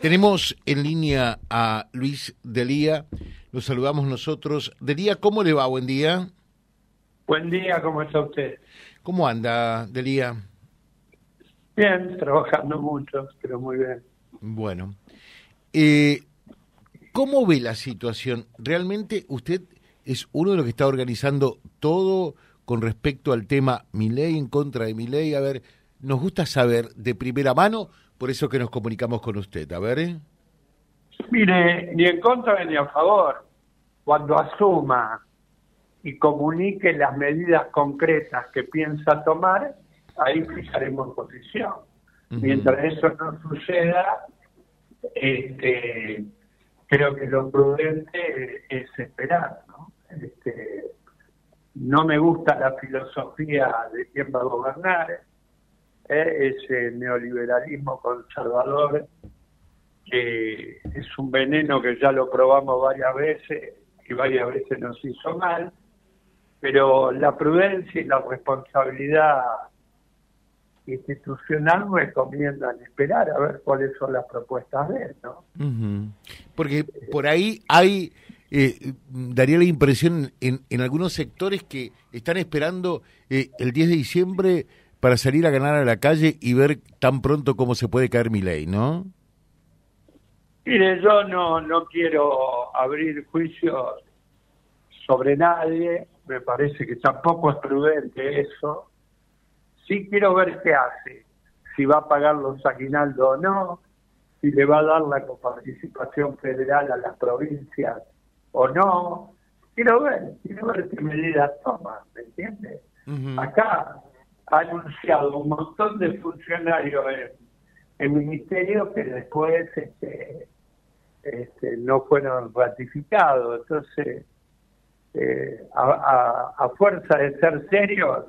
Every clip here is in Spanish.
Tenemos en línea a Luis Delía, lo saludamos nosotros. Delía, ¿cómo le va? Buen día. Buen día, ¿cómo está usted? ¿Cómo anda, Delía? Bien, trabajando mucho, pero muy bien. Bueno, eh, ¿cómo ve la situación? ¿Realmente usted es uno de los que está organizando todo con respecto al tema mi ley en contra de mi ley? A ver, nos gusta saber de primera mano por eso que nos comunicamos con usted. A ver. ¿eh? Mire, ni en contra ni a favor. Cuando asuma y comunique las medidas concretas que piensa tomar, ahí fijaremos posición. Mientras eso no suceda, este, creo que lo prudente es esperar. ¿no? Este, no me gusta la filosofía de quién va a gobernar, ¿eh? ese neoliberalismo conservador que es un veneno que ya lo probamos varias veces y varias veces nos hizo mal, pero la prudencia y la responsabilidad institucional recomiendan esperar a ver cuáles son las propuestas de él, ¿no? Porque por ahí hay, eh, daría la impresión en, en algunos sectores que están esperando eh, el 10 de diciembre para salir a ganar a la calle y ver tan pronto cómo se puede caer mi ley, ¿no? Mire, yo no, no quiero abrir juicios sobre nadie, me parece que tampoco es prudente eso. Sí quiero ver qué hace, si va a pagar los aguinaldos o no, si le va a dar la coparticipación federal a las provincias o no. Quiero ver, quiero ver qué medidas toma, ¿me entiendes? Acá ha anunciado un montón de funcionarios en, ministerio que después este, este, no fueron ratificados. Entonces, eh, a, fuerza de ser serios,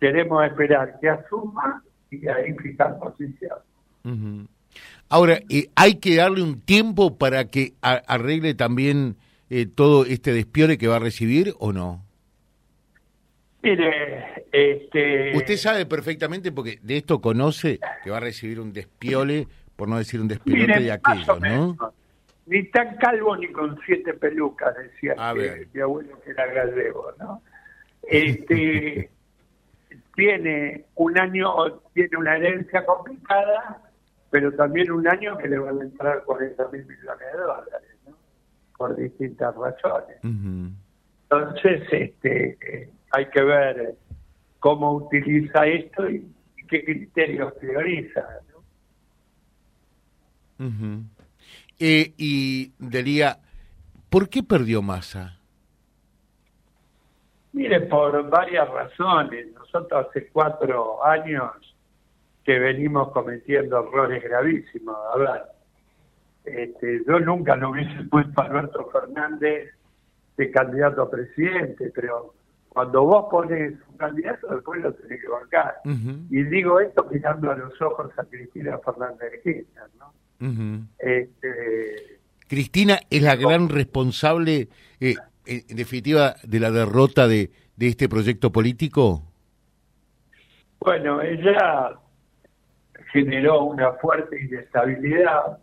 queremos esperar que asuma y ahí fijar posición. Ahora, eh, ¿hay que darle un tiempo para que arregle también eh, todo este despiore que va a recibir o no? Mire, este... Usted sabe perfectamente, porque de esto conoce, que va a recibir un despiole, por no decir un despiole de aquello, ¿no? Ni tan calvo ni con siete pelucas, decía mi abuelo que era gallego, ¿no? Este, tiene un año, tiene una herencia complicada, pero también un año que le van a entrar 40 mil millones de dólares, ¿no? Por distintas razones. Entonces, este hay que ver cómo utiliza esto y, qué criterios prioriza. Eh, y diría, ¿por qué perdió masa? Mire, por varias razones. Nosotros hace cuatro años que venimos cometiendo errores gravísimos. A ver, este, yo nunca lo hubiese puesto a Alberto Fernández de candidato a presidente, pero cuando vos pones un candidato, después lo tenés que bancar. Y digo esto mirando a los ojos a Cristina Fernández de Kirchner, ¿no? este, Cristina es la gran responsable, eh, en definitiva, de la derrota de, de este proyecto político. Bueno, ella generó una fuerte inestabilidad.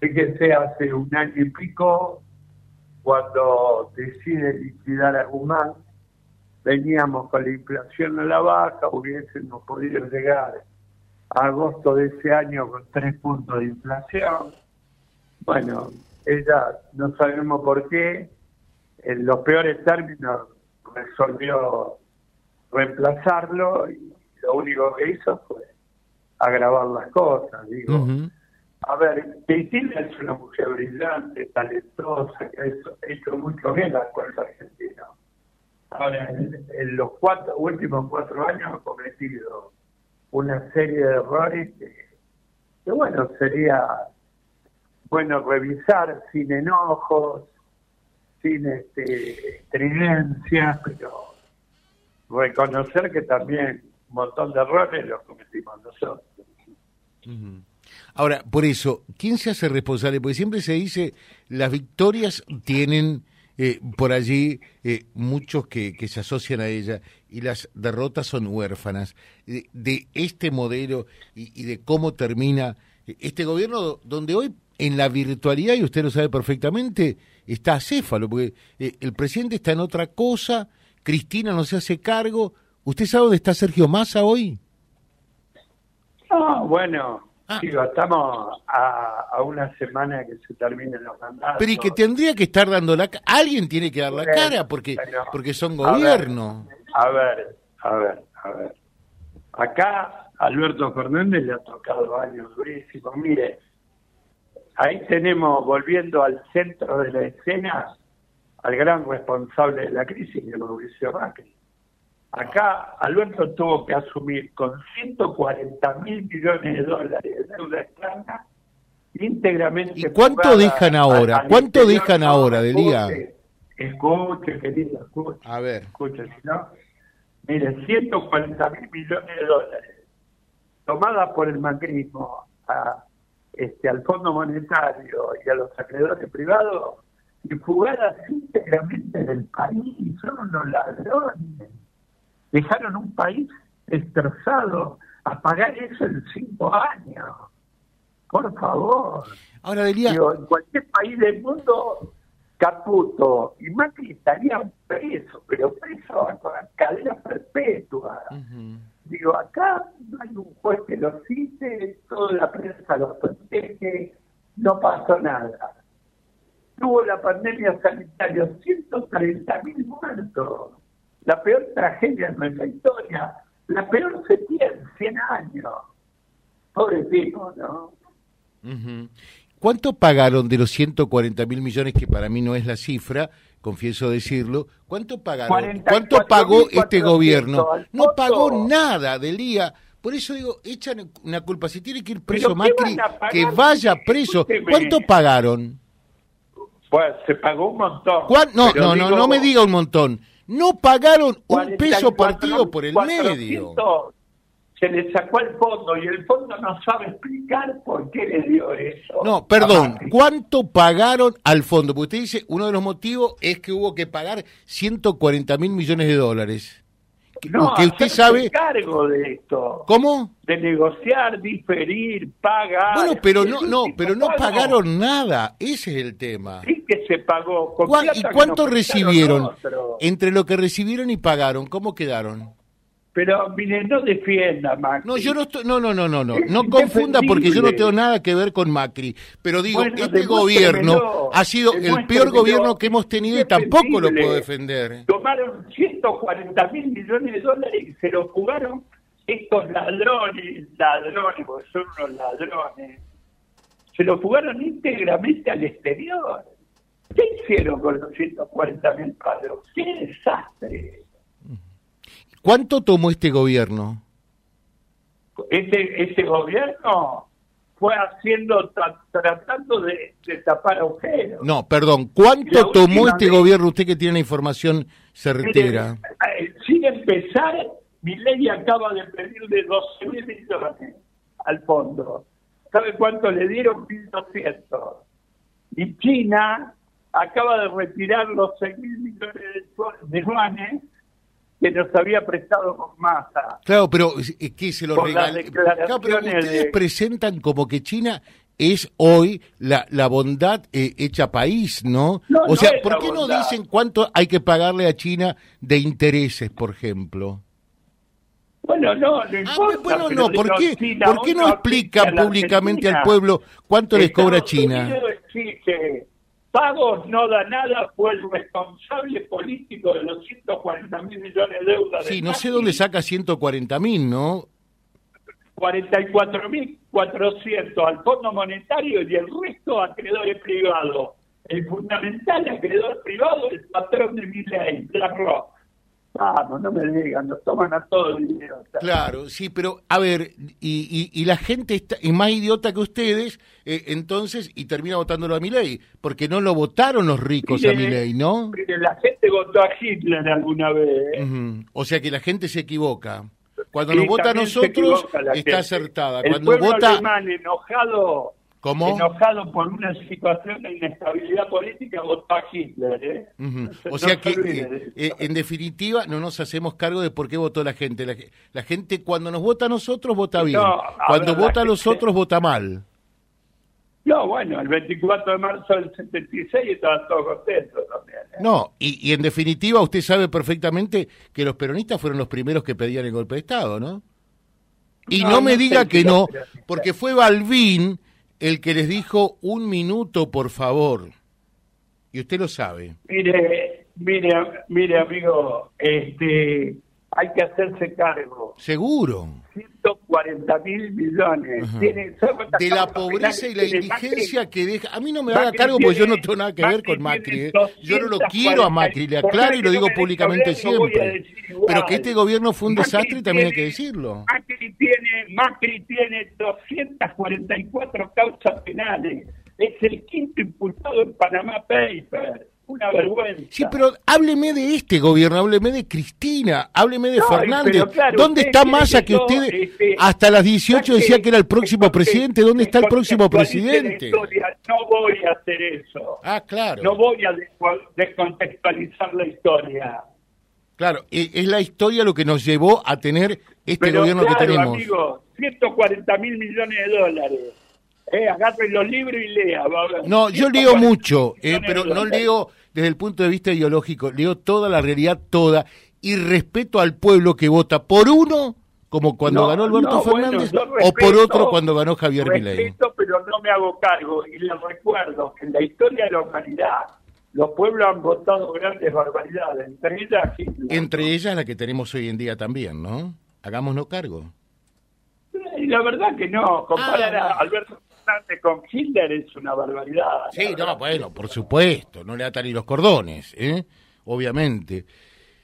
Fíjense, hace un año y pico, cuando decide liquidar a Guzmán, veníamos con la inflación a la baja, hubiésemos podido llegar a agosto de ese año con tres puntos de inflación. Bueno, ella, no sabemos por qué, en los peores términos resolvió reemplazarlo y lo único que hizo fue agravar las cosas. Digo, a ver, Cristina es una mujer brillante, talentosa, que ha hecho, mucho bien la escuela argentina Ahora, en, los cuatro, últimos cuatro años ha cometido una serie de errores que, bueno, sería bueno revisar sin enojos, sin este, estridencias, pero reconocer que también un montón de errores los cometimos nosotros. Ahora, por eso, ¿quién se hace responsable? Porque siempre se dice, las victorias tienen eh, por allí eh, muchos que, que, se asocian a ella y las derrotas son huérfanas. De, este modelo y, de cómo termina este gobierno donde hoy en la virtualidad, y usted lo sabe perfectamente, está acéfalo, porque eh, el presidente está en otra cosa, Cristina no se hace cargo. ¿Usted sabe dónde está Sergio Massa hoy? No, bueno, ah. estamos a, una semana que se terminen los mandatos. Pero y que tendría que estar dando la cara, alguien tiene que dar la cara porque, porque son gobierno. A ver, a ver, a ver. Acá Alberto Fernández le ha tocado años durísimos. Mire, ahí tenemos, volviendo al centro de la escena, al gran responsable de la crisis, que es Mauricio Macri. Acá Alberto tuvo que asumir con 140 mil millones de dólares de deuda externa íntegramente. ¿Y cuánto dejan ahora? ¿Cuánto dejan ahora de día? Escuche, querido, escuche. A ver. Escuche, si no. Mire, 140 mil millones de dólares tomada por el macrismo a, este, al Fondo Monetario y a los acreedores privados y fugadas íntegramente del país. Son unos ladrones dejaron un país destrozado a pagar eso en cinco años. Por favor. Ahora diría... en cualquier país del mundo, Caputo y Macri estarían presos, pero presos con cadena perpetua. Digo, acá no hay un juez que lo cite, toda la prensa lo protege, no pasó nada. Tuvo la pandemia sanitaria, 130 mil muertos la peor tragedia de nuestra historia, la peor sequía en 100 años. Pobre tipo, ¿no? ¿Cuánto pagaron de los 140 mil millones, que para mí no es la cifra, confieso decirlo, cuánto pagaron? ¿Cuánto pagó este gobierno? No pagó nada del día. Por eso digo, echan una culpa. Si tiene que ir preso Macri, que vaya preso. ¿Cuánto pagaron? Pues se pagó un montón. No, no, no, no me diga un montón. No pagaron un peso partido por el medio. Se le sacó el fondo y el fondo no sabe explicar por qué le dio eso. No, perdón, ¿cuánto pagaron al fondo? Porque usted dice, uno de los motivos es que hubo que pagar 140 mil millones de dólares. No, que usted sabe cargo de esto. ¿Cómo? De negociar, diferir, pagar. Bueno, pero no, no, pero no pagaron nada. Ese es el tema. Sí que se pagó. ¿Y cuánto recibieron? Entre lo que recibieron y pagaron, ¿cómo quedaron? Pero mire, no defienda Macri. No, yo no estoy, no, no, no, no, no, no confunda porque yo no tengo nada que ver con Macri. Pero digo, este gobierno ha sido el peor gobierno que hemos tenido y tampoco lo puedo defender. Tomaron 140 mil millones de dólares y se lo jugaron estos ladrones, ladrones, porque son unos ladrones. Se lo jugaron íntegramente al exterior. ¿Qué hicieron con los 140 mil padres? ¡Qué desastre! ¿Cuánto tomó este gobierno? Este, este gobierno fue haciendo, tratando de, tapar agujeros. No, perdón, ¿cuánto tomó este gobierno? Usted que tiene la información certera. Eh, sin empezar, mi ley acaba de pedirle 12 mil millones al fondo. ¿Sabe cuánto le dieron? 1.200. Y China acaba de retirar los 6 mil millones de yuanes que nos había prestado con masa. Claro, pero que se lo regalan. Claro, pero ustedes presentan como que China es hoy la, la bondad eh, hecha país, ¿no? o sea, ¿por qué no dicen cuánto hay que pagarle a China de intereses, por ejemplo? Bueno, no, no ah, bueno, no, ¿por qué, ¿por qué no explican públicamente al pueblo cuánto les cobra China? que Pagos no da nada, fue el responsable político de los 140 mil millones de deudas. Sí, no sé dónde saca 140 mil, ¿no? 44 mil 400 al Fondo Monetario y el resto a acreedores privados. El fundamental acreedor privado es el patrón de mi ley, BlackRock. Vamos, no me digan, nos toman a todo el dinero. Claro, sí, pero a ver, y, y, la gente está, es más idiota que ustedes, eh, entonces, y termina votándolo a mi ley, porque no lo votaron los ricos a mi ley, ¿no? La gente votó a Hitler alguna vez. ¿eh? O sea que la gente se equivoca. Cuando nos vota a nosotros, está acertada. Cuando el vota. alemán enojado enojado por una situación de inestabilidad política, votó a Hitler. ¿eh? O sea que, eh, eh, en definitiva, no nos hacemos cargo de por qué votó la gente. La, gente, cuando nos vota a nosotros, vota bien. cuando vota a los otros, vota mal. No, bueno, el 24 de marzo del 76 estaban todos contentos también. ¿eh? No, y, y en definitiva usted sabe perfectamente que los peronistas fueron los primeros que pedían el golpe de Estado, ¿no? Y no, No, me no diga que no, porque fue Balvin el que les dijo un minuto, por favor. Y usted lo sabe. Mire, mire, mire, amigo, este, hay que hacerse cargo. Seguro. 140 mil millones. Tiene- ¿sabe cuántas De la pobreza y la Macri? indigencia que deja. A mí no me haga cargo porque yo no tengo nada que ver con Macri. ¿eh? Yo no lo 240, quiero a Macri, le aclaro y lo digo públicamente siempre. Pero que este gobierno fue un desastre también hay que decirlo. Macri tiene, Macri tiene 244 causas penales. Es el quinto impulsado en Panamá Papers. Una vergüenza. Sí, pero hábleme de este gobierno, hábleme de Cristina, hábleme de No, Fernández. claro, ¿Dónde está Massa que usted este, hasta las 18 saque- decía que era el próximo presidente? ¿Dónde está el próximo presidente? historia. No voy a hacer eso. Ah, claro. No voy a descontextualizar la historia. Claro, e- es la historia lo que nos llevó a tener este Pero gobierno claro, que tenemos. amigo, 140 mil millones de dólares. Eh, agarre los libros y lea. No, yo 140 leo mucho, eh, pero no leo desde el punto de vista ideológico, leo toda la realidad, toda, y respeto al pueblo que vota por uno, como cuando No, ganó Alberto no, bueno, Fernández, yo o por respeto- otro cuando ganó Javier Milei. Respeto, pero no me hago cargo. Y les recuerdo que en la historia de la humanidad los pueblos han votado grandes barbaridades, entre ellas Hitler. Entre ellas la que tenemos hoy en día también, ¿no? Hagámonos cargo. Y la verdad que no, comparar Ah, a Alberto Fernández con Hitler es una barbaridad. Sí, no, bueno, por supuesto, no le atan ni los cordones, ¿eh? Obviamente.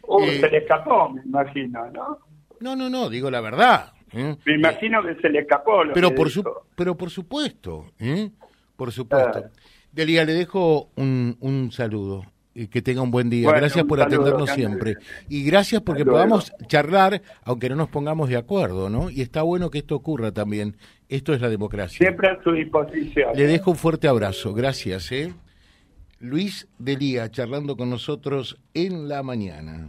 Uh, eh, se le escapó, me imagino, ¿no? No, no, no, digo la verdad. ¿eh? Me imagino que se le escapó lo Pero que por, su, pero por supuesto, ¿eh? Por supuesto. Claro. Delia, le dejo un, un saludo y que tenga un buen día. Bueno, gracias por saludo, atendernos siempre. Y gracias porque podamos charlar, aunque no nos pongamos de acuerdo, ¿no? Y está bueno que esto ocurra también. Esto es la democracia. Siempre a su disposición. Le dejo un fuerte abrazo. Gracias, ¿eh? Luis Delía charlando con nosotros en la mañana.